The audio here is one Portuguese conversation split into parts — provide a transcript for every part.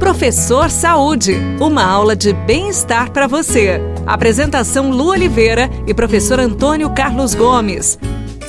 Professor Saúde, uma aula de bem-estar para você. Apresentação Lu Oliveira e professor Antônio Carlos Gomes.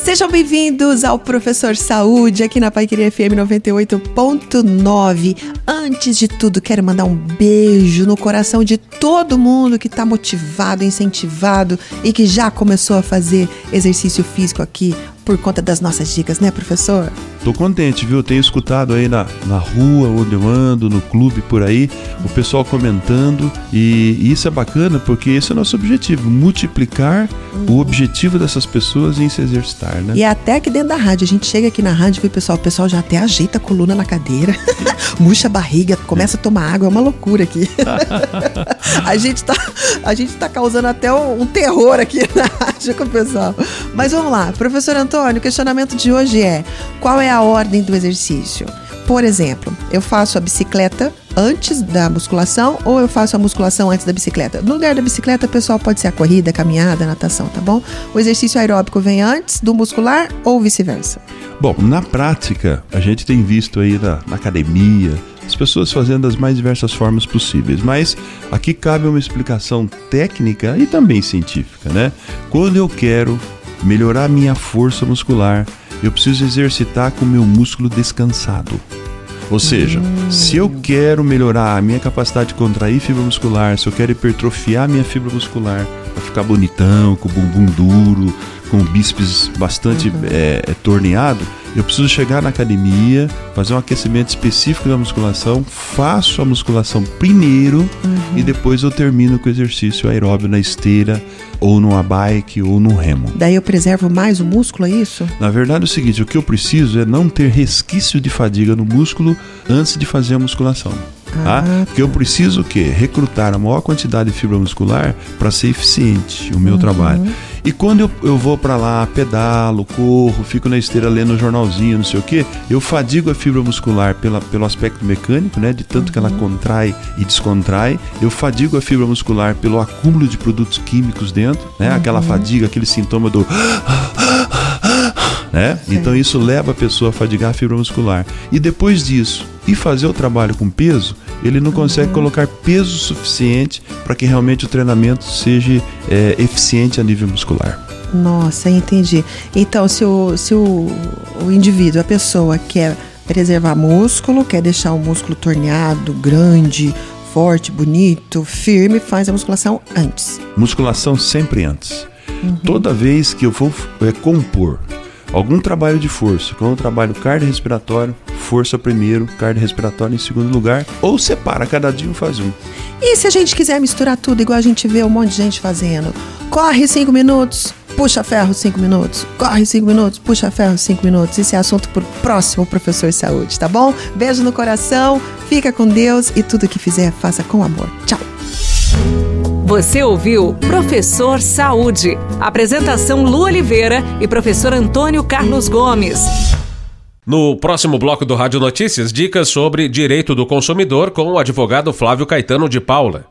Sejam bem-vindos ao Professor Saúde aqui na Paiqueria FM 98.9. Antes de tudo, quero mandar um beijo no coração de todo mundo que está motivado, incentivado e que já começou a fazer exercício físico aqui por conta das nossas dicas, né, professor? Tô contente, viu? Tenho escutado aí na, na rua, onde eu ando, no clube por aí, o pessoal comentando e, e isso é bacana porque esse é o nosso objetivo, multiplicar uhum. o objetivo dessas pessoas em se exercitar, né? E até aqui dentro da rádio, a gente chega aqui na rádio e o pessoal, o pessoal já até ajeita a coluna na cadeira, murcha a barriga, começa a tomar água, é uma loucura aqui. a gente tá, a gente tá causando até um, um terror aqui na rádio com o pessoal. Mas vamos lá, professor Antônio, o questionamento de hoje é: qual é a ordem do exercício? Por exemplo, eu faço a bicicleta antes da musculação ou eu faço a musculação antes da bicicleta? No lugar da bicicleta, pessoal, pode ser a corrida, a caminhada, a natação, tá bom? O exercício aeróbico vem antes do muscular ou vice-versa? Bom, na prática, a gente tem visto aí na, na academia, as pessoas fazendo das mais diversas formas possíveis, mas aqui cabe uma explicação técnica e também científica, né? Quando eu quero melhorar minha força muscular, eu preciso exercitar com o meu músculo descansado. Ou seja, se eu quero melhorar a minha capacidade de contrair fibra muscular, se eu quero hipertrofiar minha fibra muscular, para ficar bonitão, com o bumbum duro, com o bíceps bastante uhum. é, é, torneado, eu preciso chegar na academia, fazer um aquecimento específico da musculação, faço a musculação primeiro uhum. E depois eu termino com o exercício aeróbio na esteira, ou numa bike, ou no remo. Daí eu preservo mais o músculo, é isso? Na verdade é o seguinte, o que eu preciso é não ter resquício de fadiga no músculo antes de fazer a musculação. Tá? Ah, Porque eu preciso o quê? Recrutar a maior quantidade de fibra muscular para ser eficiente o meu uhum. trabalho. E quando eu, eu vou para lá, pedalo, corro, fico na esteira lendo um jornalzinho, não sei o que, eu fadigo a fibra muscular pela, pelo aspecto mecânico, né? De tanto uhum. que ela uhum. contrai e descontrai. Eu fadigo a fibra muscular pelo acúmulo de produtos químicos dentro, né? Uhum. Aquela fadiga, aquele sintoma do né? Então isso leva a pessoa a fadigar a fibra muscular. E depois disso, e fazer o trabalho com peso, ele não consegue uhum. colocar peso suficiente para que realmente o treinamento seja é, eficiente a nível muscular. Nossa, entendi. Então, se o, se o, o indivíduo, a pessoa quer preservar músculo, quer deixar o músculo torneado, grande, forte, bonito, firme, faz a musculação antes. Musculação sempre antes. Uhum. Toda vez que eu vou é, compor algum trabalho de força, como um trabalho cardiorrespiratório, força primeiro, cardiorrespiratório em segundo lugar, ou separa, cada dia faz um. E se a gente quiser misturar tudo, igual a gente vê um monte de gente fazendo? Corre cinco minutos, puxa ferro cinco minutos, corre cinco minutos, puxa ferro cinco minutos. Esse é assunto para o próximo professor saúde, tá bom? Beijo no coração, fica com Deus e tudo que fizer, faça com amor. Tchau! Você ouviu Professor Saúde. Apresentação Lu Oliveira e professor Antônio Carlos Gomes. No próximo bloco do Rádio Notícias, dicas sobre direito do consumidor com o advogado Flávio Caetano de Paula.